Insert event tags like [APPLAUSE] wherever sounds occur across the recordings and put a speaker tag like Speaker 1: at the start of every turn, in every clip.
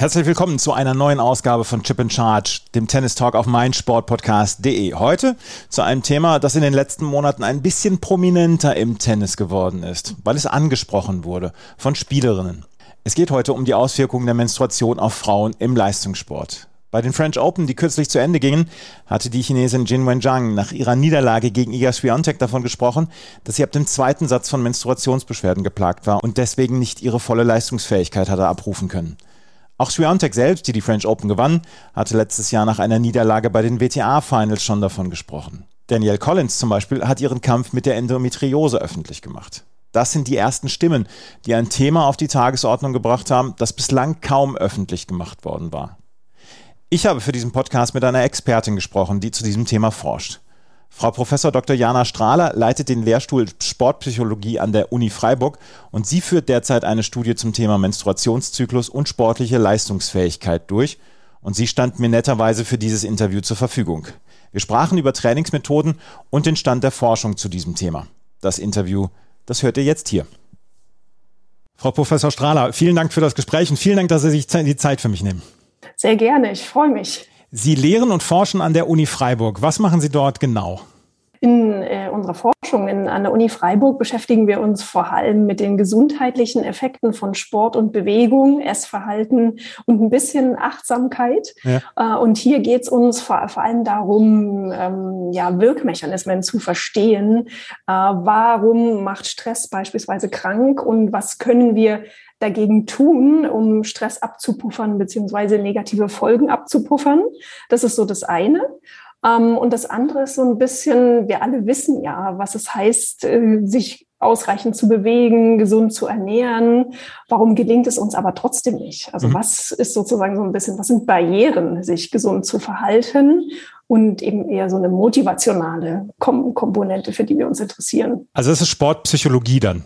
Speaker 1: Herzlich willkommen zu einer neuen Ausgabe von Chip and Charge, dem Tennis Talk auf meinsportpodcast.de. Heute zu einem Thema, das in den letzten Monaten ein bisschen prominenter im Tennis geworden ist, weil es angesprochen wurde von Spielerinnen. Es geht heute um die Auswirkungen der Menstruation auf Frauen im Leistungssport. Bei den French Open, die kürzlich zu Ende gingen, hatte die Chinesin Jin Wenjiang nach ihrer Niederlage gegen Iga Swiatek davon gesprochen, dass sie ab dem zweiten Satz von Menstruationsbeschwerden geplagt war und deswegen nicht ihre volle Leistungsfähigkeit hatte abrufen können. Auch Swiatek selbst, die die French Open gewann, hatte letztes Jahr nach einer Niederlage bei den WTA-Finals schon davon gesprochen. Danielle Collins zum Beispiel hat ihren Kampf mit der Endometriose öffentlich gemacht. Das sind die ersten Stimmen, die ein Thema auf die Tagesordnung gebracht haben, das bislang kaum öffentlich gemacht worden war. Ich habe für diesen Podcast mit einer Expertin gesprochen, die zu diesem Thema forscht. Frau Professor Dr. Jana Strahler leitet den Lehrstuhl Sportpsychologie an der Uni Freiburg und sie führt derzeit eine Studie zum Thema Menstruationszyklus und sportliche Leistungsfähigkeit durch. Und sie stand mir netterweise für dieses Interview zur Verfügung. Wir sprachen über Trainingsmethoden und den Stand der Forschung zu diesem Thema. Das Interview, das hört ihr jetzt hier. Frau Professor Strahler, vielen Dank für das Gespräch und vielen Dank, dass Sie sich die Zeit für mich nehmen.
Speaker 2: Sehr gerne, ich freue mich.
Speaker 1: Sie lehren und forschen an der Uni Freiburg. Was machen Sie dort genau?
Speaker 2: In äh, unserer Forschung in, an der Uni Freiburg beschäftigen wir uns vor allem mit den gesundheitlichen Effekten von Sport und Bewegung, Essverhalten und ein bisschen Achtsamkeit. Ja. Äh, und hier geht es uns vor, vor, allem darum, ähm, ja, Wirkmechanismen zu verstehen. Äh, warum macht Stress beispielsweise krank und was können wir dagegen tun, um Stress abzupuffern beziehungsweise negative Folgen abzupuffern. Das ist so das eine. Ähm, und das andere ist so ein bisschen, wir alle wissen ja, was es heißt, äh, sich ausreichend zu bewegen, gesund zu ernähren. Warum gelingt es uns aber trotzdem nicht? Also mhm. was ist sozusagen so ein bisschen, was sind Barrieren, sich gesund zu verhalten? Und eben eher so eine motivationale Komponente, für die wir uns interessieren.
Speaker 1: Also das ist Sportpsychologie dann.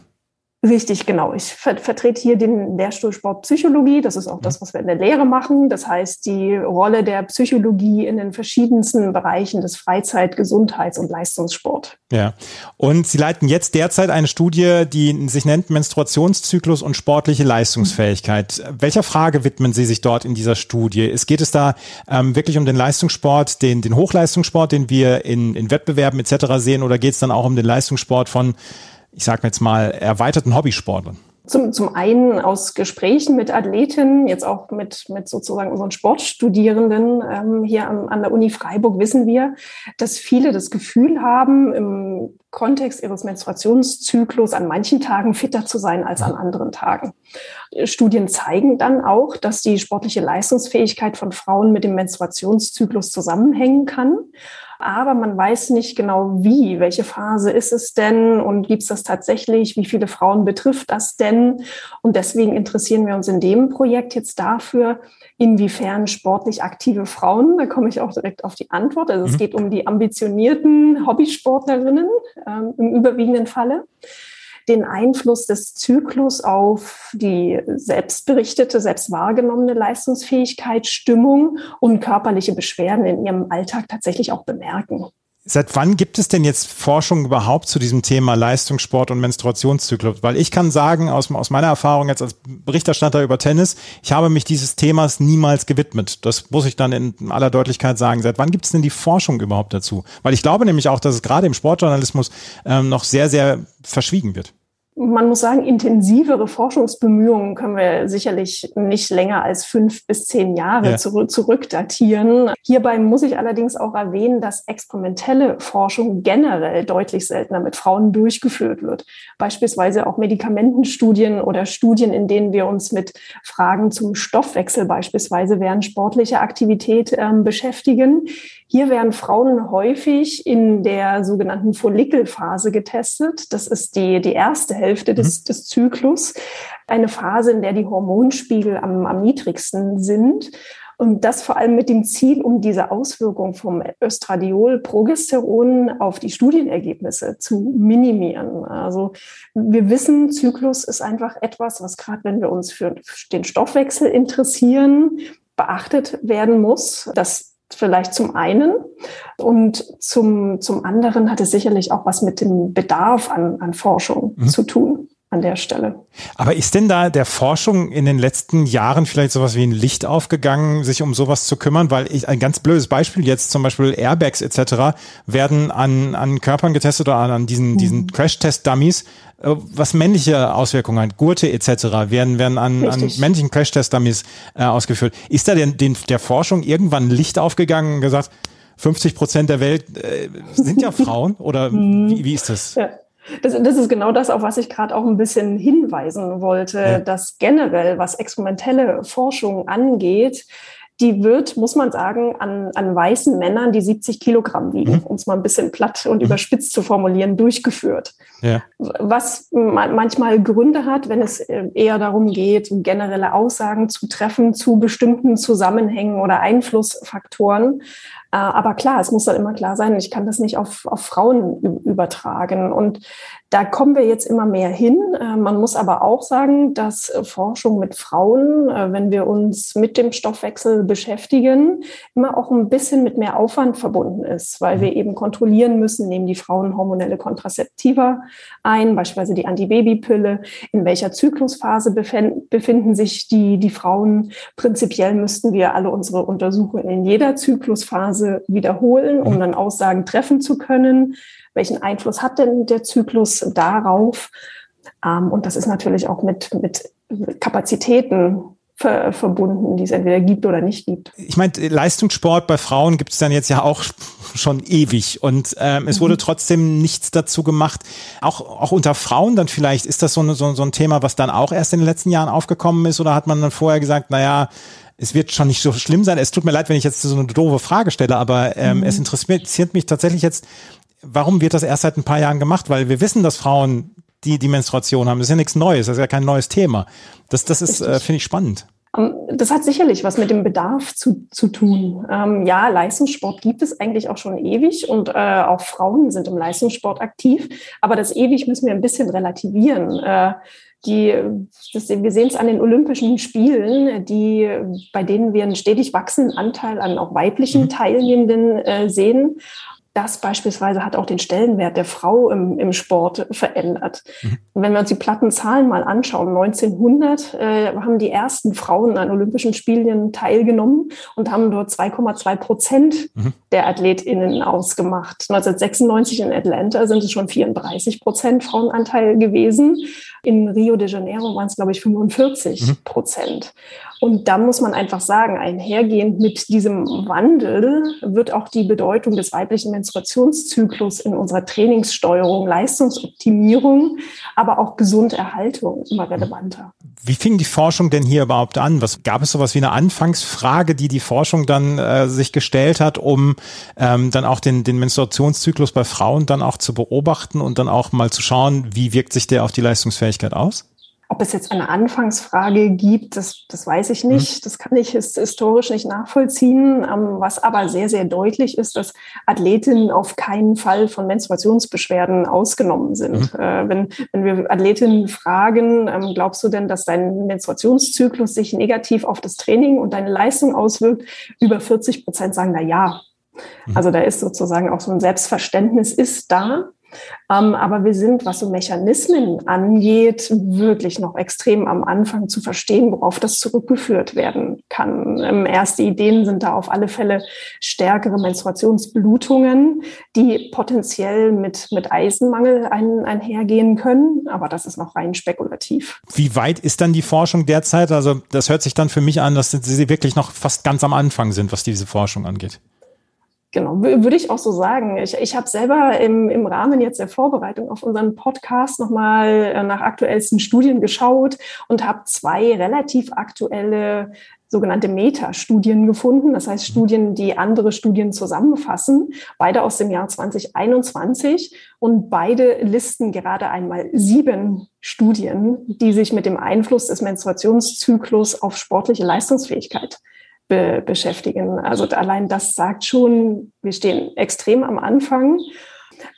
Speaker 2: Richtig, genau. Ich ver vertrete hier den Lehrstuhl Sportpsychologie. Das ist auch das, was wir in der Lehre machen. Das heißt, die Rolle der Psychologie in den verschiedensten Bereichen des Freizeit-, Gesundheits- und Leistungssport.
Speaker 1: Ja. Und Sie leiten jetzt derzeit eine Studie, die sich nennt Menstruationszyklus und sportliche Leistungsfähigkeit. Mhm. Welcher Frage widmen Sie sich dort in dieser Studie? Es geht es da ähm, wirklich um den Leistungssport, den, den Hochleistungssport, den wir in, in Wettbewerben etc. sehen, oder geht es dann auch um den Leistungssport von ich sage jetzt mal, erweiterten Hobbysportlern?
Speaker 2: Zum, zum einen aus Gesprächen mit Athletinnen, jetzt auch mit, mit sozusagen unseren Sportstudierenden ähm, hier an, an der Uni Freiburg wissen wir, dass viele das Gefühl haben, im Kontext ihres Menstruationszyklus an manchen Tagen fitter zu sein als an anderen Tagen. Studien zeigen dann auch, dass die sportliche Leistungsfähigkeit von Frauen mit dem Menstruationszyklus zusammenhängen kann aber man weiß nicht genau wie, welche Phase ist es denn und gibt es das tatsächlich, wie viele Frauen betrifft das denn? Und deswegen interessieren wir uns in dem Projekt jetzt dafür, inwiefern sportlich aktive Frauen, da komme ich auch direkt auf die Antwort, also mhm. es geht um die ambitionierten Hobbysportlerinnen ähm, im überwiegenden Falle den Einfluss des Zyklus auf die selbstberichtete, selbst wahrgenommene Leistungsfähigkeit, Stimmung und körperliche Beschwerden in ihrem Alltag tatsächlich auch bemerken.
Speaker 1: Seit wann gibt es denn jetzt Forschung überhaupt zu diesem Thema Leistungssport und Menstruationszyklus? Weil ich kann sagen, aus, aus meiner Erfahrung jetzt als Berichterstatter über Tennis, ich habe mich dieses Themas niemals gewidmet. Das muss ich dann in aller Deutlichkeit sagen. Seit wann gibt es denn die Forschung überhaupt dazu? Weil ich glaube nämlich auch, dass es gerade im Sportjournalismus ähm, noch sehr, sehr verschwiegen wird
Speaker 2: man muss sagen, intensivere Forschungsbemühungen können wir sicherlich nicht länger als fünf bis zehn Jahre ja. zurück, zurückdatieren. Hierbei muss ich allerdings auch erwähnen, dass experimentelle Forschung generell deutlich seltener mit Frauen durchgeführt wird. Beispielsweise auch Medikamentenstudien oder Studien, in denen wir uns mit Fragen zum Stoffwechsel beispielsweise während sportlicher Aktivität äh, beschäftigen. Hier werden Frauen häufig in der sogenannten Follikelphase getestet. Das ist die, die erste Hälfte des, mhm. des Zyklus. Eine Phase, in der die Hormonspiegel am, am niedrigsten sind. Und das vor allem mit dem Ziel, um diese Auswirkung vom Östradiol, Progesteron auf die Studienergebnisse zu minimieren. Also wir wissen, Zyklus ist einfach etwas, was gerade wenn wir uns für den Stoffwechsel interessieren, beachtet werden muss. Das vielleicht zum einen. Und zum, zum anderen hat es sicherlich auch was mit dem Bedarf an, an Forschung mhm. zu tun an der Stelle.
Speaker 1: Aber ist denn da der Forschung in den letzten Jahren vielleicht sowas wie ein Licht aufgegangen, sich um sowas zu kümmern? Weil ich ein ganz blödes Beispiel jetzt zum Beispiel Airbags etc. werden an, an Körpern getestet oder an, an diesen, mhm. diesen Crash-Test-Dummies, äh, was männliche Auswirkungen hat. Gurte etc. werden, werden an, an männlichen Crash-Test-Dummies äh, ausgeführt. Ist da denn den, der Forschung irgendwann Licht aufgegangen und gesagt, 50 Prozent der Welt äh, sind ja [LAUGHS] Frauen oder mhm. wie, wie ist das?
Speaker 2: Ja. Das, das ist genau das, auf was ich gerade auch ein bisschen hinweisen wollte, ja. dass generell, was experimentelle Forschung angeht, die wird, muss man sagen, an, an weißen Männern, die 70 Kilogramm wiegen, mhm. um es mal ein bisschen platt und mhm. überspitzt zu formulieren, durchgeführt. Ja. Was manchmal Gründe hat, wenn es äh, eher darum geht, generelle Aussagen zu treffen zu bestimmten Zusammenhängen oder Einflussfaktoren. Äh, aber klar, es muss dann immer klar sein, ich kann das nicht auf, auf Frauen übertragen. Und da kommen wir jetzt immer mehr hin. Äh, man muss aber auch sagen, dass Forschung mit Frauen, äh, wenn wir uns mit dem Stoffwechsel beschäftigen, immer auch ein bisschen mit mehr Aufwand verbunden ist, weil wir mhm. eben kontrollieren müssen, nehmen die Frauen hormonelle Kontrazeptiva ein, beispielsweise die Antibabypille, in welcher Zyklusphase befinden sich die, die Frauen. Prinzipiell müssten wir alle unsere Untersuchungen in jeder Zyklusphase wiederholen, um mhm. dann Aussagen treffen zu können welchen Einfluss hat denn der Zyklus darauf? Ähm, und das ist natürlich auch mit, mit Kapazitäten ver verbunden, die es entweder gibt oder nicht gibt.
Speaker 1: Ich meine, Leistungssport bei Frauen gibt es dann jetzt ja auch schon ewig und ähm, es mhm. wurde trotzdem nichts dazu gemacht. Auch, auch unter Frauen dann vielleicht, ist das so, eine, so, so ein Thema, was dann auch erst in den letzten Jahren aufgekommen ist oder hat man dann vorher gesagt, naja, es wird schon nicht so schlimm sein. Es tut mir leid, wenn ich jetzt so eine doofe Frage stelle, aber ähm, mhm. es interessiert mich tatsächlich jetzt, warum wird das erst seit ein paar Jahren gemacht? Weil wir wissen, dass Frauen die die Menstruation haben. Das ist ja nichts Neues, das ist ja kein neues Thema. Das, das ist, äh, finde ich, spannend.
Speaker 2: Ähm, das hat sicherlich was mit dem Bedarf zu, zu tun. Ähm, ja, Leistungssport gibt es eigentlich auch schon ewig und äh, auch Frauen sind im Leistungssport aktiv. Aber das ewig müssen wir ein bisschen relativieren. Äh, die, das, wir sehen es an den Olympischen Spielen, die, bei denen wir einen stetig wachsenden Anteil an auch weiblichen mhm. Teilnehmenden äh, sehen das beispielsweise hat auch den Stellenwert der Frau im, im Sport verändert. Mhm. Wenn wir uns die platten Zahlen mal anschauen, 1900 äh, haben die ersten Frauen an Olympischen Spielen teilgenommen und haben dort 2,2 Prozent mhm. der AthletInnen ausgemacht. 1996 in Atlanta sind es schon 34 Prozent Frauenanteil gewesen. In Rio de Janeiro waren es, glaube ich, 45 mhm. Und da muss man einfach sagen, einhergehend mit diesem Wandel wird auch die Bedeutung des weiblichen Menstruationszyklus in unserer Trainingssteuerung, Leistungsoptimierung, aber auch Gesunderhaltung immer relevanter.
Speaker 1: Wie fing die Forschung denn hier überhaupt an? Was gab es sowas wie eine Anfangsfrage, die die Forschung dann äh, sich gestellt hat, um ähm, dann auch den, den Menstruationszyklus bei Frauen dann auch zu beobachten und dann auch mal zu schauen, wie wirkt sich der auf die Leistungsfähigkeit aus?
Speaker 2: Ob es jetzt eine Anfangsfrage gibt, das, das weiß ich nicht. Mhm. Das kann ich historisch nicht nachvollziehen. Ähm, was aber sehr, sehr deutlich ist, dass Athletinnen auf keinen Fall von Menstruationsbeschwerden ausgenommen sind. Mhm. Äh, wenn, wenn wir Athletinnen fragen, ähm, glaubst du denn, dass dein Menstruationszyklus sich negativ auf das Training und deine Leistung auswirkt? Über 40 Prozent sagen, na ja. Mhm. Also da ist sozusagen auch so ein Selbstverständnis ist da. Ähm, aber wir sind, was so Mechanismen angeht, wirklich noch extrem am Anfang zu verstehen, worauf das zurückgeführt werden kann. Ähm, erste Ideen sind da auf alle Fälle stärkere Menstruationsblutungen, die potenziell mit, mit Eisenmangel ein, einhergehen können. Aber das ist noch rein spekulativ.
Speaker 1: Wie weit ist dann die Forschung derzeit? Also das hört sich dann für mich an, dass Sie wirklich noch fast ganz am Anfang sind, was diese Forschung angeht.
Speaker 2: Genau, würde ich auch so sagen. Ich, ich habe selber im, im Rahmen jetzt der Vorbereitung auf unseren Podcast nochmal äh, nach aktuellsten Studien geschaut und habe zwei relativ aktuelle sogenannte Meta-Studien gefunden, das heißt Studien, die andere Studien zusammenfassen, beide aus dem Jahr 2021 und beide listen gerade einmal sieben Studien, die sich mit dem Einfluss des Menstruationszyklus auf sportliche Leistungsfähigkeit be beschäftigen. Also allein das sagt schon, wir stehen extrem am Anfang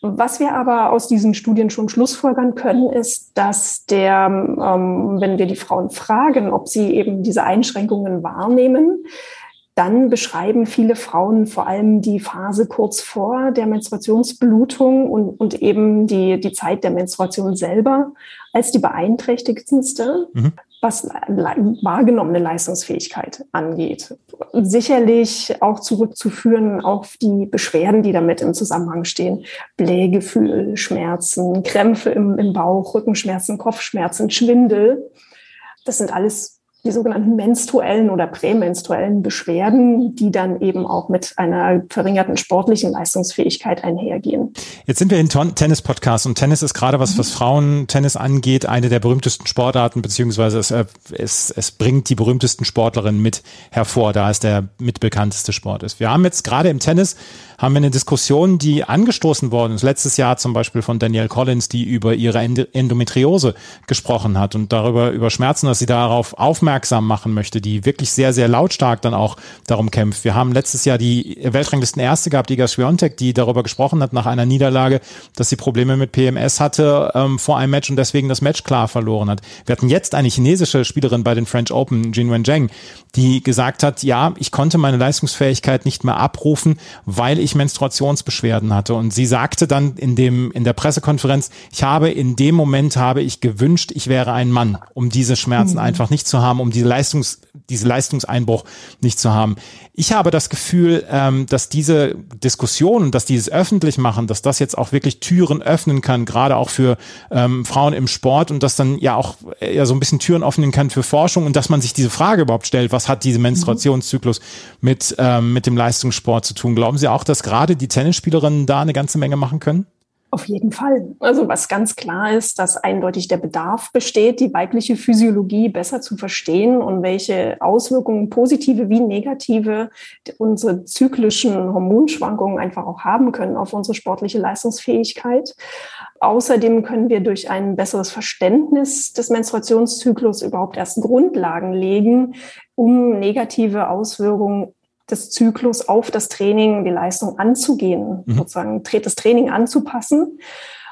Speaker 2: was wir aber aus diesen Studien schon schlussfolgern können, ist, dass der, ähm, wenn wir die Frauen fragen, ob sie eben diese Einschränkungen wahrnehmen, dann beschreiben viele Frauen vor allem die Phase kurz vor der Menstruationsblutung und, und eben die, die Zeit der Menstruation selber als die beeinträchtigendste. Mhm was wahrgenommene Leistungsfähigkeit angeht. Sicherlich auch zurückzuführen auf die Beschwerden, die damit im Zusammenhang stehen. Blähgefühl, Schmerzen, Krämpfe im, im Bauch, Rückenschmerzen, Kopfschmerzen, Schwindel. Das sind alles die sogenannten menstruellen oder prämenstruellen Beschwerden, die dann eben auch mit einer verringerten sportlichen Leistungsfähigkeit einhergehen.
Speaker 1: Jetzt sind wir in Tennis-Podcast und Tennis ist gerade was, was Frauentennis angeht, eine der berühmtesten Sportarten, beziehungsweise es, äh, es, es bringt die berühmtesten Sportlerinnen mit hervor, da es der mitbekannteste Sport ist. Wir haben jetzt gerade im Tennis haben wir eine Diskussion, die angestoßen worden ist, letztes Jahr zum Beispiel von Danielle Collins, die über ihre Endometriose gesprochen hat und darüber über Schmerzen, dass sie darauf aufmerksam machen möchte, die wirklich sehr, sehr lautstark dann auch darum kämpft. Wir haben letztes Jahr die Weltranglisten Erste gehabt, Iga Swiatek, die darüber gesprochen hat nach einer Niederlage, dass sie Probleme mit PMS hatte ähm, vor einem Match und deswegen das Match klar verloren hat. Wir hatten jetzt eine chinesische Spielerin bei den French Open, Jin Wenjing, die gesagt hat, ja, ich konnte meine Leistungsfähigkeit nicht mehr abrufen, weil ich ich Menstruationsbeschwerden hatte. Und sie sagte dann in dem, in der Pressekonferenz, ich habe in dem Moment habe ich gewünscht, ich wäre ein Mann, um diese Schmerzen mhm. einfach nicht zu haben, um diese Leistungs, diese Leistungseinbruch nicht zu haben. Ich habe das Gefühl, ähm, dass diese Diskussion, dass dieses öffentlich machen, dass das jetzt auch wirklich Türen öffnen kann, gerade auch für ähm, Frauen im Sport und dass dann ja auch ja so ein bisschen Türen öffnen kann für Forschung und dass man sich diese Frage überhaupt stellt, was hat diese Menstruationszyklus mit, ähm, mit dem Leistungssport zu tun? Glauben Sie auch, dass gerade die Tennisspielerinnen da eine ganze Menge machen können?
Speaker 2: Auf jeden Fall. Also was ganz klar ist, dass eindeutig der Bedarf besteht, die weibliche Physiologie besser zu verstehen und welche Auswirkungen positive wie negative unsere zyklischen Hormonschwankungen einfach auch haben können auf unsere sportliche Leistungsfähigkeit. Außerdem können wir durch ein besseres Verständnis des Menstruationszyklus überhaupt erst Grundlagen legen, um negative Auswirkungen des Zyklus auf das Training, die Leistung anzugehen, mhm. sozusagen das Training anzupassen.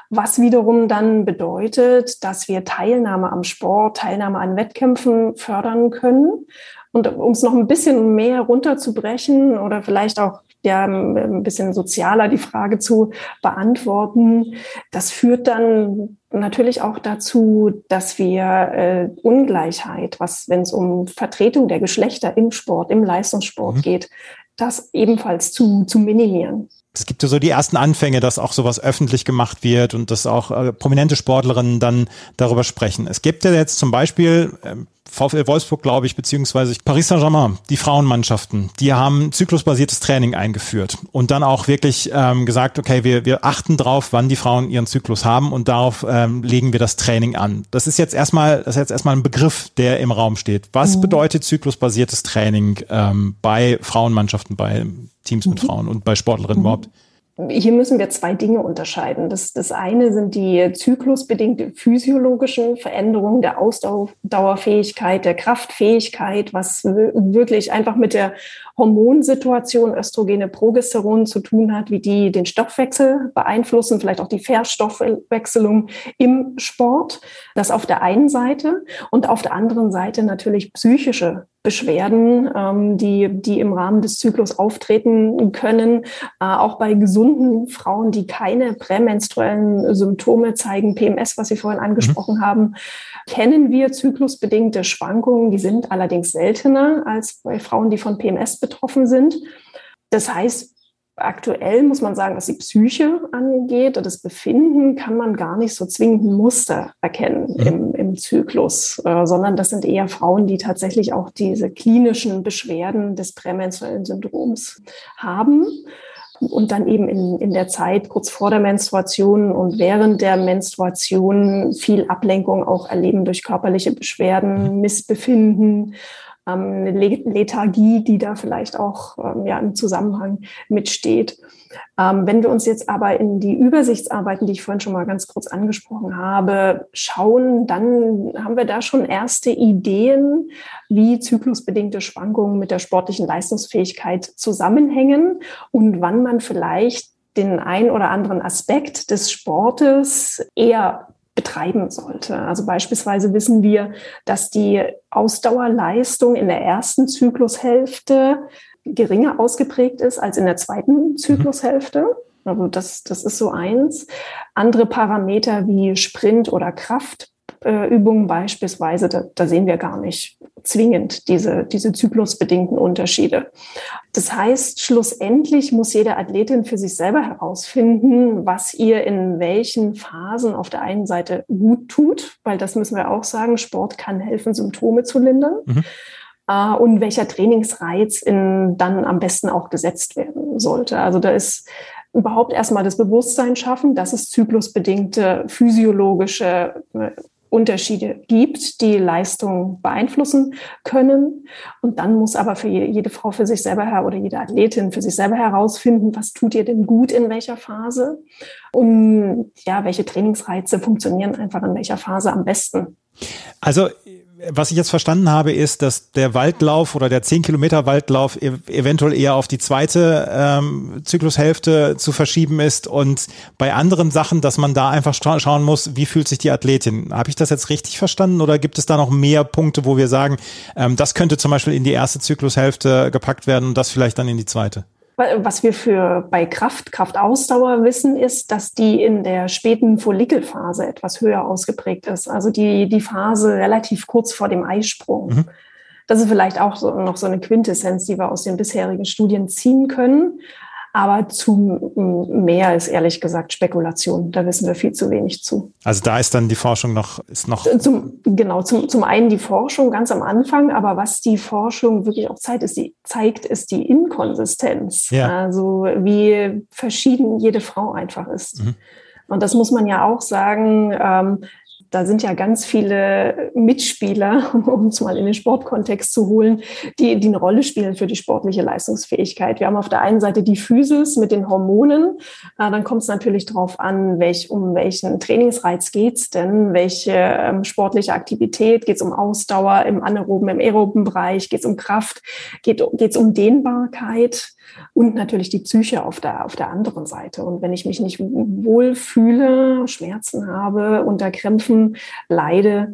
Speaker 2: Was wiederum dann bedeutet, dass wir Teilnahme am Sport, Teilnahme an Wettkämpfen fördern können. Und um es noch ein bisschen mehr runterzubrechen oder vielleicht auch ja ein bisschen sozialer die Frage zu beantworten. Das führt dann natürlich auch dazu, dass wir äh, Ungleichheit, was wenn es um Vertretung der Geschlechter im Sport, im Leistungssport mhm. geht, das ebenfalls zu, zu minimieren
Speaker 1: es gibt ja so die ersten Anfänge, dass auch sowas öffentlich gemacht wird und dass auch äh, prominente Sportlerinnen dann darüber sprechen. Es gibt ja jetzt zum Beispiel, äh, VfL Wolfsburg, glaube ich, beziehungsweise Paris Saint-Germain, die Frauenmannschaften, die haben zyklusbasiertes Training eingeführt und dann auch wirklich ähm, gesagt, okay, wir, wir achten drauf, wann die Frauen ihren Zyklus haben und darauf ähm, legen wir das Training an. Das ist jetzt erstmal, das ist jetzt erstmal ein Begriff, der im Raum steht. Was mhm. bedeutet zyklusbasiertes Training ähm, bei Frauenmannschaften, bei Teams mit mhm. Frauen und bei Sportlerinnen mhm. überhaupt?
Speaker 2: Hier müssen wir zwei Dinge unterscheiden. Das, das eine sind die zyklusbedingte physiologischen Veränderungen der Ausdauerfähigkeit, der Kraftfähigkeit, was wirklich einfach mit der Hormonsituation Östrogene, Progesteron zu tun hat, wie die den Stoffwechsel beeinflussen, vielleicht auch die Verstoffwechselung im Sport. Das auf der einen Seite und auf der anderen Seite natürlich psychische Beschwerden, ähm, die, die im Rahmen des Zyklus auftreten können. Äh, auch bei gesunden Frauen, die keine prämenstruellen Symptome zeigen, PMS, was Sie vorhin angesprochen mhm. haben, kennen wir zyklusbedingte Schwankungen. Die sind allerdings seltener als bei Frauen, die von PMS betroffen sind. Das heißt, aktuell muss man sagen, was die Psyche angeht und das Befinden, kann man gar nicht so zwingend Muster erkennen mhm. im, im Zyklus, äh, sondern das sind eher Frauen, die tatsächlich auch diese klinischen Beschwerden des prämenstruellen Syndroms haben und dann eben in, in der Zeit kurz vor der Menstruation und während der Menstruation viel Ablenkung auch erleben durch körperliche Beschwerden, mhm. Missbefinden eine Lethargie, die da vielleicht auch ähm, ja, im Zusammenhang mitsteht. Ähm, wenn wir uns jetzt aber in die Übersichtsarbeiten, die ich vorhin schon mal ganz kurz angesprochen habe, schauen, dann haben wir da schon erste Ideen, wie zyklusbedingte Schwankungen mit der sportlichen Leistungsfähigkeit zusammenhängen und wann man vielleicht den ein oder anderen Aspekt des Sportes eher betreiben sollte. Also beispielsweise wissen wir, dass die Ausdauerleistung in der ersten Zyklushälfte geringer ausgeprägt ist als in der zweiten Zyklushälfte. Also das, das ist so eins. Andere Parameter wie Sprint oder Kraftübungen beispielsweise, da, da sehen wir gar nicht zwingend diese, diese zyklusbedingten Unterschiede. Das heißt, schlussendlich muss jede Athletin für sich selber herausfinden, was ihr in welchen Phasen auf der einen Seite gut tut, weil das müssen wir auch sagen, Sport kann helfen, Symptome zu lindern. Mhm. Äh, und welcher Trainingsreiz in, dann am besten auch gesetzt werden sollte. Also da ist überhaupt erstmal das Bewusstsein schaffen, dass es zyklusbedingte physiologische äh, Unterschiede gibt, die Leistung beeinflussen können. Und dann muss aber für jede Frau für sich selber oder jede Athletin für sich selber herausfinden, was tut ihr denn gut in welcher Phase und ja, welche Trainingsreize funktionieren einfach in welcher Phase am besten.
Speaker 1: Also was ich jetzt verstanden habe, ist, dass der Waldlauf oder der 10 Kilometer Waldlauf ev eventuell eher auf die zweite ähm, Zyklushälfte zu verschieben ist und bei anderen Sachen, dass man da einfach schauen muss, wie fühlt sich die Athletin. Habe ich das jetzt richtig verstanden oder gibt es da noch mehr Punkte, wo wir sagen, ähm, das könnte zum Beispiel in die erste Zyklushälfte gepackt werden und das vielleicht dann in die zweite?
Speaker 2: Was wir für bei Kraft, Kraftausdauer wissen, ist, dass die in der späten Follikelphase etwas höher ausgeprägt ist. Also die, die Phase relativ kurz vor dem Eisprung. Mhm. Das ist vielleicht auch so, noch so eine Quintessenz, die wir aus den bisherigen Studien ziehen können. Aber zu mehr ist ehrlich gesagt Spekulation. Da wissen wir viel zu wenig zu.
Speaker 1: Also da ist dann die Forschung noch, ist noch.
Speaker 2: Zum, genau, zum, zum einen die Forschung ganz am Anfang, aber was die Forschung wirklich auch zeigt, ist die, zeigt, ist die Inkonsistenz. Ja. Also wie verschieden jede Frau einfach ist. Mhm. Und das muss man ja auch sagen. Ähm, da sind ja ganz viele Mitspieler, [LAUGHS] um es mal in den Sportkontext zu holen, die, die eine Rolle spielen für die sportliche Leistungsfähigkeit. Wir haben auf der einen Seite die Physis mit den Hormonen. Äh, dann kommt es natürlich darauf an, welch, um welchen Trainingsreiz geht's denn, welche ähm, sportliche Aktivität, geht es um Ausdauer im anaeroben, im aeroben Bereich, geht es um Kraft, geht es um Dehnbarkeit und natürlich die Psyche auf der, auf der anderen Seite. Und wenn ich mich nicht wohl fühle, Schmerzen habe, unter Krämpfen leide,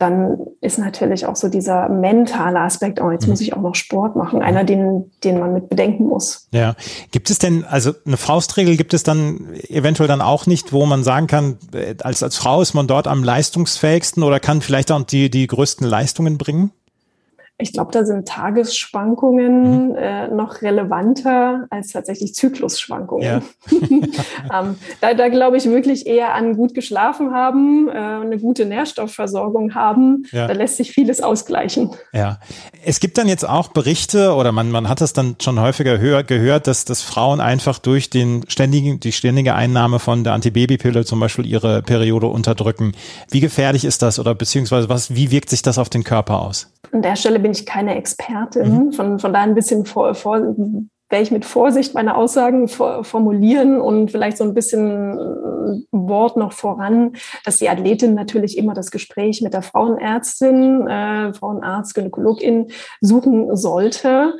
Speaker 2: dann ist natürlich auch so dieser mentale Aspekt, oh, jetzt muss mhm. ich auch noch Sport machen, einer, den, den man mit bedenken muss.
Speaker 1: Ja. Gibt es denn, also eine Faustregel gibt es dann eventuell dann auch nicht, wo man sagen kann, äh, als, als Frau ist man dort am leistungsfähigsten oder kann vielleicht auch die, die größten Leistungen bringen?
Speaker 2: Ich glaube, da sind Tagesschwankungen mhm. äh, noch relevanter als tatsächlich Zyklusschwankungen. Ja. [LAUGHS] ähm, da, da glaube ich wirklich eher an gut geschlafen haben, äh, eine gute Nährstoffversorgung haben. Ja. Da lässt sich vieles ausgleichen.
Speaker 1: Ja. Es gibt dann jetzt auch Berichte oder man, man hat das dann schon häufiger hör, gehört, dass, dass Frauen einfach durch den ständigen, die ständige Einnahme von der Antibabypille zum Beispiel ihre Periode unterdrücken. Wie gefährlich ist das oder beziehungsweise was, wie wirkt sich das auf den Körper aus?
Speaker 2: An der Stelle bin ich keine Expertin. Mhm. Von, von daher ein bisschen vor, vor, werde ich mit Vorsicht meine Aussagen formulieren und vielleicht so ein bisschen äh, Wort noch voran, dass die Athletin natürlich immer das Gespräch mit der Frauenärztin, äh, Frauenarzt, Gynäkologin suchen sollte.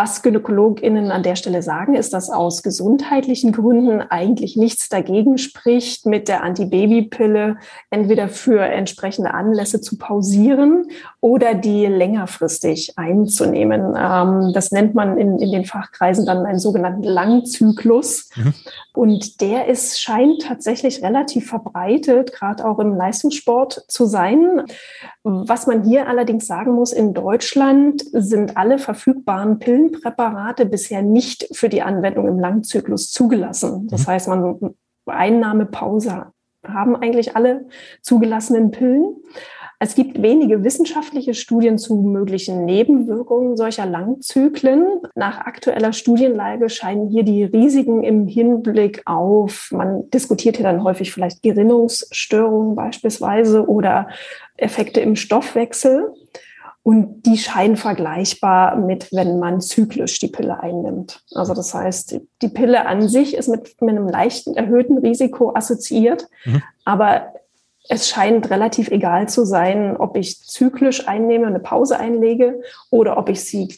Speaker 2: Was GynäkologInnen an der Stelle sagen, ist, dass aus gesundheitlichen Gründen eigentlich nichts dagegen spricht, mit der Antibabypille entweder für entsprechende Anlässe zu pausieren oder die längerfristig einzunehmen. Ähm, das nennt man in, in den Fachkreisen dann einen sogenannten Langzyklus. Mhm. Und der ist, scheint tatsächlich relativ verbreitet, gerade auch im Leistungssport zu sein. Was man hier allerdings sagen muss, in Deutschland sind alle verfügbaren Pillenpräparate bisher nicht für die Anwendung im Langzyklus zugelassen. Das mhm. heißt, man Einnahmepause haben eigentlich alle zugelassenen Pillen. Es gibt wenige wissenschaftliche Studien zu möglichen Nebenwirkungen solcher Langzyklen. Nach aktueller Studienlage scheinen hier die Risiken im Hinblick auf, man diskutiert hier dann häufig vielleicht Gerinnungsstörungen beispielsweise oder Effekte im Stoffwechsel Und die scheinen vergleichbar mit, wenn man zyklisch die Pille einnimmt. Also das heißt, die Pille an sich ist mit, mit einem leichten erhöhten Risiko assoziiert, mhm. aber es scheint relativ egal zu sein, ob ich zyklisch einnehme, eine Pause einlege oder ob ich sie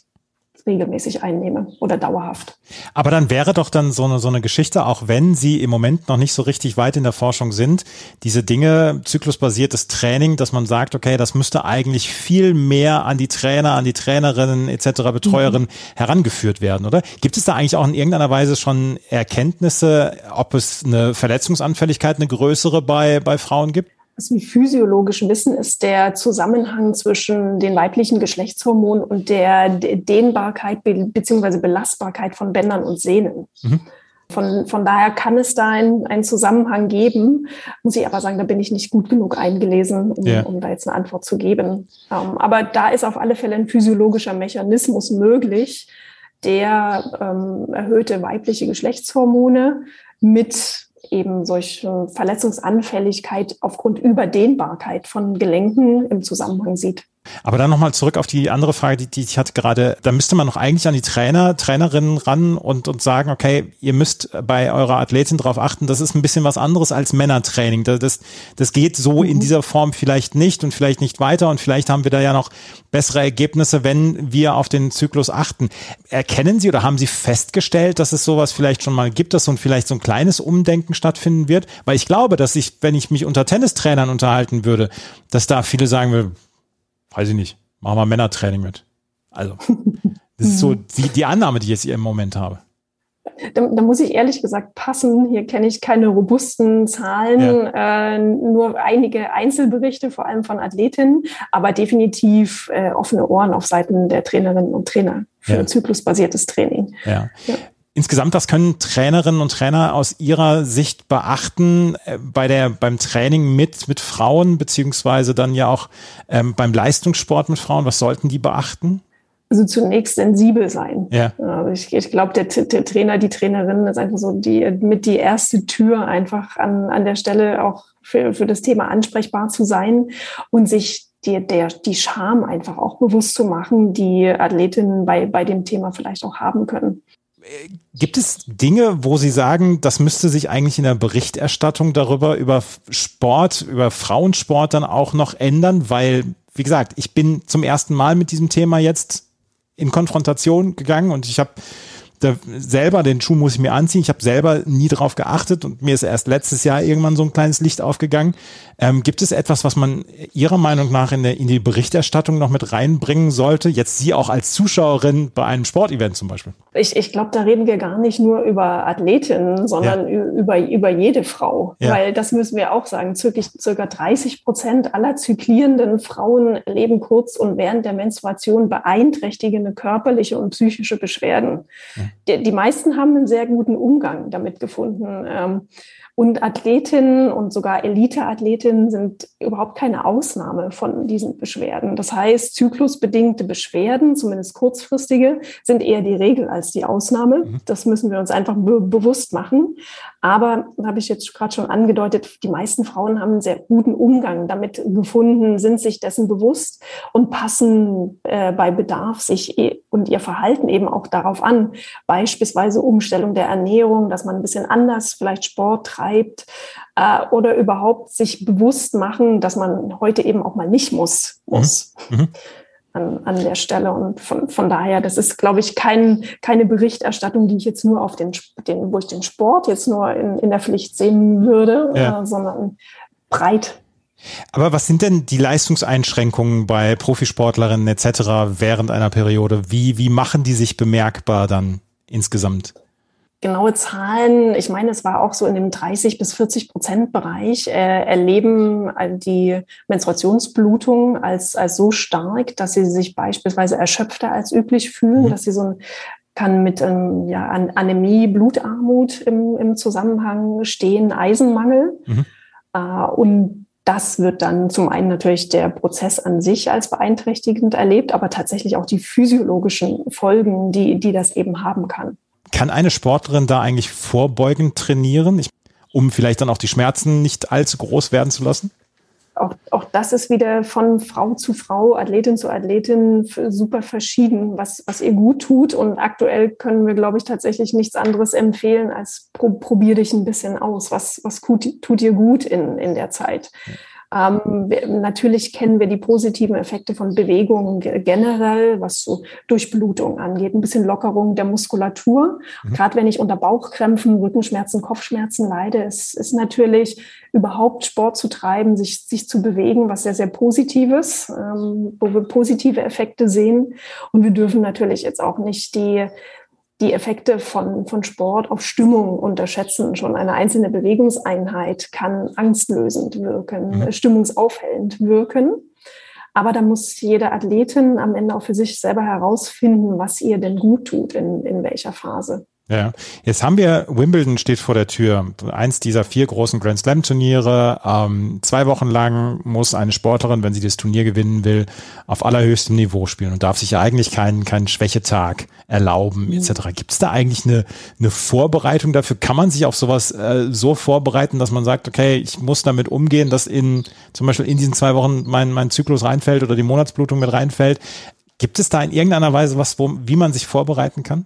Speaker 2: regelmäßig einnehme oder dauerhaft.
Speaker 1: Aber dann wäre doch dann so eine, so eine Geschichte, auch wenn Sie im Moment noch nicht so richtig weit in der Forschung sind, diese Dinge, zyklusbasiertes Training, dass man sagt, okay, das müsste eigentlich viel mehr an die Trainer, an die Trainerinnen etc., Betreuerinnen mhm. herangeführt werden, oder? Gibt es da eigentlich auch in irgendeiner Weise schon Erkenntnisse, ob es eine Verletzungsanfälligkeit, eine größere bei, bei Frauen gibt?
Speaker 2: Was wir physiologisch wissen, ist der Zusammenhang zwischen den weiblichen Geschlechtshormonen und der Dehnbarkeit bzw. Belastbarkeit von Bändern und Sehnen. Mhm. Von, von daher kann es da einen, einen Zusammenhang geben. Muss ich aber sagen, da bin ich nicht gut genug eingelesen, um, yeah. um da jetzt eine Antwort zu geben. Um, ähm, aber da ist auf alle Fälle ein physiologischer Mechanismus möglich, der ähm, erhöhte weibliche Geschlechtshormone mit eben solche Verletzungsanfälligkeit aufgrund Überdehnbarkeit von Gelenken im Zusammenhang sieht.
Speaker 1: Aber dann nochmal zurück auf die andere Frage, die, die ich hatte gerade. Da müsste man noch eigentlich an die Trainer, Trainerinnen ran und, und sagen, okay, ihr müsst bei eurer Athletin darauf achten, das ist ein bisschen was anderes als Männertraining. Das, das, das geht so in mhm. dieser Form vielleicht nicht und vielleicht nicht weiter und vielleicht haben wir da ja noch bessere Ergebnisse, wenn wir auf den Zyklus achten. Erkennen Sie oder haben Sie festgestellt, dass es sowas vielleicht schon mal gibt, dass so ein, vielleicht so ein kleines Umdenken stattfinden wird? Weil ich glaube, dass ich, wenn ich mich unter Tennistrainern unterhalten würde, dass da viele sagen würden, weiß ich nicht, machen wir Männertraining mit. Also, das ist so [LAUGHS] die, die Annahme, die ich jetzt hier im Moment habe.
Speaker 2: Da, da, muss ich ehrlich gesagt passen. Hier kenne ich keine robusten Zahlen, ja. äh, nur einige Einzelberichte, vor allem von Athletinnen, aber definitiv äh, offene Ohren auf Seiten der Trainerinnen und Trainer für ja. zyklusbasiertes Training.
Speaker 1: Ja. Insgesamt, was können Trainerinnen und Trainer aus Ihrer Sicht beachten äh, bei der, beim Training mit, mit Frauen, beziehungsweise dann ja auch ähm, beim Leistungssport mit Frauen? Was sollten die beachten?
Speaker 2: Also zunächst sensibel sein. Ja. Also ich, ich glaube, der, der, Trainer, die Trainerin ist einfach so die, mit die erste Tür einfach an, an der Stelle auch für, für das Thema ansprechbar zu sein und sich die, der, die Scham einfach auch bewusst zu machen, die Athletinnen bei, bei dem Thema vielleicht auch haben können.
Speaker 1: Gibt es Dinge, wo Sie sagen, das müsste sich eigentlich in der Berichterstattung darüber, über Sport, über Frauensport dann auch noch ändern? Weil, wie gesagt, ich bin zum ersten Mal mit diesem Thema jetzt in Konfrontation gegangen und ich habe da selber, den Schuh muss ich mir anziehen. Ich habe selber nie drauf geachtet und mir ist erst letztes Jahr irgendwann so ein kleines Licht aufgegangen. Ähm, gibt es etwas, was man Ihrer Meinung nach in, der, in die Berichterstattung noch mit reinbringen sollte? Jetzt Sie auch als Zuschauerin bei einem Sportevent zum Beispiel.
Speaker 2: Ich, ich glaube, da reden wir gar nicht nur über Athletinnen, sondern ja. über, über jede Frau. Ja. Weil das müssen wir auch sagen. Circa, circa 30 Prozent aller zyklierenden Frauen leben kurz und während der Menstruation beeinträchtigende körperliche und psychische Beschwerden. Ja. Die, die meisten haben einen sehr guten Umgang damit gefunden. Ähm, und Athletinnen und sogar Elite-Athletinnen sind überhaupt keine Ausnahme von diesen Beschwerden. Das heißt, zyklusbedingte Beschwerden, zumindest kurzfristige, sind eher die Regel als die Ausnahme. Mhm. Das müssen wir uns einfach be bewusst machen. Aber, habe ich jetzt gerade schon angedeutet, die meisten Frauen haben einen sehr guten Umgang damit gefunden, sind sich dessen bewusst und passen äh, bei Bedarf sich e und ihr Verhalten eben auch darauf an. Beispielsweise Umstellung der Ernährung, dass man ein bisschen anders vielleicht Sport treibt äh, oder überhaupt sich bewusst machen, dass man heute eben auch mal nicht muss. muss. Mhm. Mhm an, an der Stelle. Und von, von daher, das ist, glaube ich, kein, keine Berichterstattung, die ich jetzt nur auf den, den wo ich den Sport jetzt nur in, in der Pflicht sehen würde, ja. äh, sondern breit.
Speaker 1: Aber was sind denn die Leistungseinschränkungen bei Profisportlerinnen etc. während einer Periode? Wie, wie machen die sich bemerkbar dann insgesamt?
Speaker 2: Genaue Zahlen, ich meine, es war auch so in dem 30 bis 40 Prozent Bereich, äh, erleben äh, die Menstruationsblutung als, als so stark, dass sie sich beispielsweise erschöpfter als üblich fühlen, mhm. dass sie so ein kann mit ähm, ja, Anämie, Blutarmut im, im Zusammenhang stehen, Eisenmangel. Mhm. Äh, und das wird dann zum einen natürlich der Prozess an sich als beeinträchtigend erlebt, aber tatsächlich auch die physiologischen Folgen, die, die das eben haben kann.
Speaker 1: Kann eine Sportlerin da eigentlich vorbeugend trainieren, ich, um vielleicht dann auch die Schmerzen nicht allzu groß werden zu lassen?
Speaker 2: auch, auch das ist wieder von Frau zu Frau, Athletin zu Athletin super verschieden, was, was ihr gut tut. Und aktuell können wir, glaube ich, tatsächlich nichts anderes empfehlen, als pro, probier dich ein bisschen aus. Was, was tut, tut dir gut in, in der Zeit? Ähm, wir, natürlich kennen wir die positiven Effekte von Bewegungen generell, was so Durchblutung angeht, ein bisschen Lockerung der Muskulatur. Mhm. Gerade wenn ich unter Bauchkrämpfen, Rückenschmerzen, Kopfschmerzen leide, ist, ist natürlich überhaupt Sport zu treiben, sich, sich zu bewegen, was sehr, sehr Positives, ähm, wo wir positive Effekte sehen. Und wir dürfen natürlich jetzt auch nicht die die Effekte von, von Sport auf Stimmung unterschätzen. Schon eine einzelne Bewegungseinheit kann angstlösend wirken, mhm. stimmungsaufhellend wirken. Aber da muss jede Athletin am Ende auch für sich selber herausfinden, was ihr denn gut tut, in, in welcher Phase.
Speaker 1: Ja, jetzt haben wir, Wimbledon steht vor der Tür, eins dieser vier großen Grand Slam Turniere. Ähm, zwei Wochen lang muss eine Sportlerin, wenn sie das Turnier gewinnen will, auf allerhöchstem Niveau spielen und darf sich ja eigentlich keinen, keinen Schwächetag erlauben, etc. Gibt es da eigentlich eine, eine Vorbereitung dafür? Kann man sich auf sowas äh, so vorbereiten, dass man sagt, okay, ich muss damit umgehen, dass in zum Beispiel in diesen zwei Wochen mein, mein Zyklus reinfällt oder die Monatsblutung mit reinfällt? Gibt es da in irgendeiner Weise was, wo, wie man sich vorbereiten kann?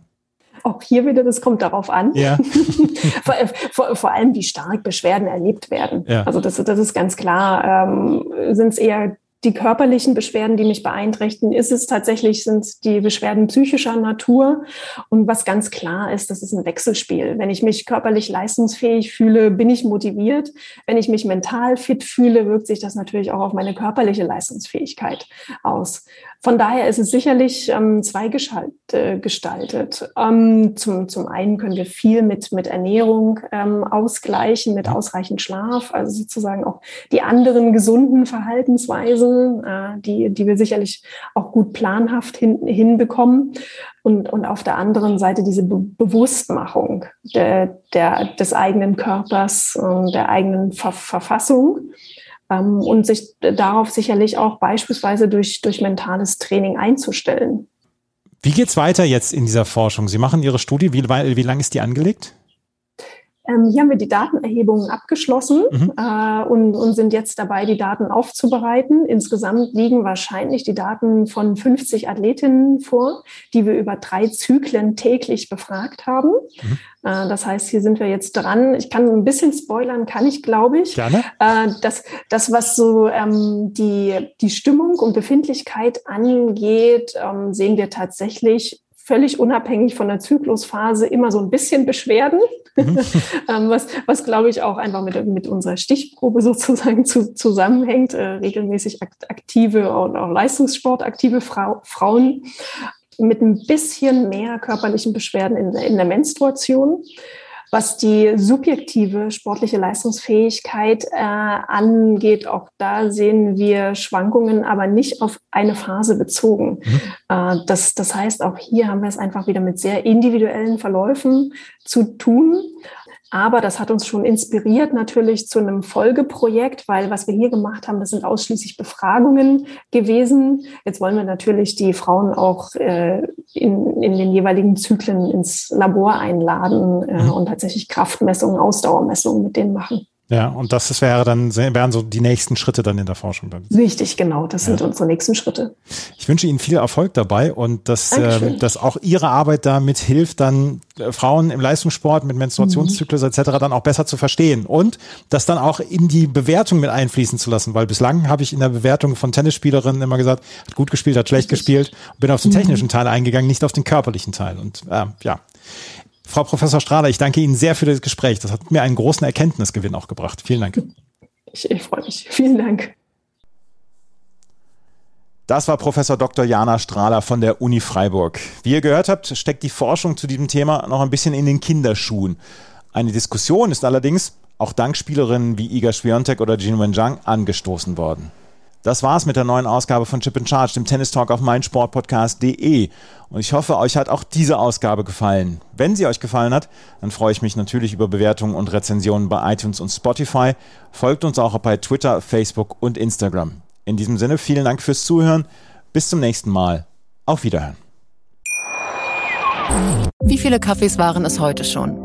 Speaker 2: Auch hier wieder, das kommt darauf an. Ja. [LAUGHS] vor, vor, vor, allem, wie stark Beschwerden erlebt werden. Ja. Also das, das ist ganz klar. Ähm, Sind es eher die körperlichen Beschwerden, die mich beeinträchtigen, ist es tatsächlich, sind die Beschwerden psychischer Natur. Und was ganz klar ist, das ist ein Wechselspiel. Wenn ich mich körperlich leistungsfähig fühle, bin ich motiviert. Wenn ich mich mental fit fühle, wirkt sich das natürlich auch auf meine körperliche Leistungsfähigkeit aus. Von daher ist es sicherlich ähm, zweigestaltet. Ähm, zum, zum einen können wir viel mit, mit Ernährung ähm, ausgleichen, mit ausreichend Schlaf, also sozusagen auch die anderen gesunden Verhaltensweisen, äh, die, die wir sicherlich auch gut planhaft hin, hinbekommen. Und, und auf der anderen Seite diese Be Bewusstmachung der, der, des eigenen Körpers, äh, der eigenen Ver Verfassung ähm, und sich darauf sicherlich auch beispielsweise durch, durch mentales Training einzustellen.
Speaker 1: Wie geht's weiter jetzt in dieser Forschung? Sie machen Ihre Studie, wie, wie lange ist die angelegt?
Speaker 2: Ähm, hier haben wir die Datenerhebungen abgeschlossen mhm. äh, und, und sind jetzt dabei, die Daten aufzubereiten. Insgesamt liegen wahrscheinlich die Daten von 50 Athletinnen vor, die wir über drei Zyklen täglich befragt haben. Mhm. Äh, das heißt, hier sind wir jetzt dran. Ich kann ein bisschen spoilern, kann ich, glaube ich. Gerne. Äh, das, das, was so ähm, die, die Stimmung und Befindlichkeit angeht, ähm, sehen wir tatsächlich völlig unabhängig von der Zyklusphase immer so ein bisschen Beschwerden, mhm. [LAUGHS] Ähm, was, was glaube ich auch einfach mit, mit unserer Stichprobe sozusagen zu, zusammenhängt. Äh, regelmäßig aktive und auch leistungssportaktive Frau, Frauen mit ein bisschen mehr körperlichen Beschwerden in, in der Menstruation. Was die subjektive sportliche Leistungsfähigkeit äh, angeht, auch da sehen wir Schwankungen, aber nicht auf eine Phase bezogen. Mhm. Äh, das, das heißt, auch hier haben wir es einfach wieder mit sehr individuellen Verläufen zu tun. Aber das hat uns schon inspiriert natürlich zu einem Folgeprojekt, weil was wir hier gemacht haben, das sind ausschließlich Befragungen gewesen. Jetzt wollen wir natürlich die Frauen auch äh, in, in den jeweiligen Zyklen ins Labor einladen äh, mhm. und tatsächlich Kraftmessungen, Ausdauermessungen mit denen machen.
Speaker 1: Ja, und das wäre dann, wären so die nächsten Schritte dann in der Forschung dann.
Speaker 2: Richtig, genau. Das sind ja. unsere nächsten Schritte.
Speaker 1: Ich wünsche Ihnen viel Erfolg dabei und dass, äh, dass auch Ihre Arbeit damit hilft, dann äh, Frauen im Leistungssport mit Menstruationszyklus mhm. etc. dann auch besser zu verstehen und das dann auch in die Bewertung mit einfließen zu lassen, weil bislang habe ich in der Bewertung von Tennisspielerinnen immer gesagt, hat gut gespielt, hat schlecht Richtig. gespielt, bin auf den mhm. technischen Teil eingegangen, nicht auf den körperlichen Teil. Und äh, ja, Frau Professor Strahler, ich danke Ihnen sehr für das Gespräch. Das hat mir einen großen Erkenntnisgewinn auch gebracht. Vielen Dank.
Speaker 2: Ich, ich freue mich. Vielen Dank.
Speaker 1: Das war Professor Dr. Jana Strahler von der Uni Freiburg. Wie ihr gehört habt, steckt die Forschung zu diesem Thema noch ein bisschen in den Kinderschuhen. Eine Diskussion ist allerdings auch dank Spielerinnen wie Iga Swiatek oder Jin Wenjang angestoßen worden. Das war's mit der neuen Ausgabe von Chip in Charge, dem Tennis Talk auf meinsportpodcast.de. Und ich hoffe, euch hat auch diese Ausgabe gefallen. Wenn sie euch gefallen hat, dann freue ich mich natürlich über Bewertungen und Rezensionen bei iTunes und Spotify. Folgt uns auch bei Twitter, Facebook und Instagram. In diesem Sinne, vielen Dank fürs Zuhören. Bis zum nächsten Mal. Auf Wiederhören.
Speaker 3: Wie viele Kaffees waren es heute schon?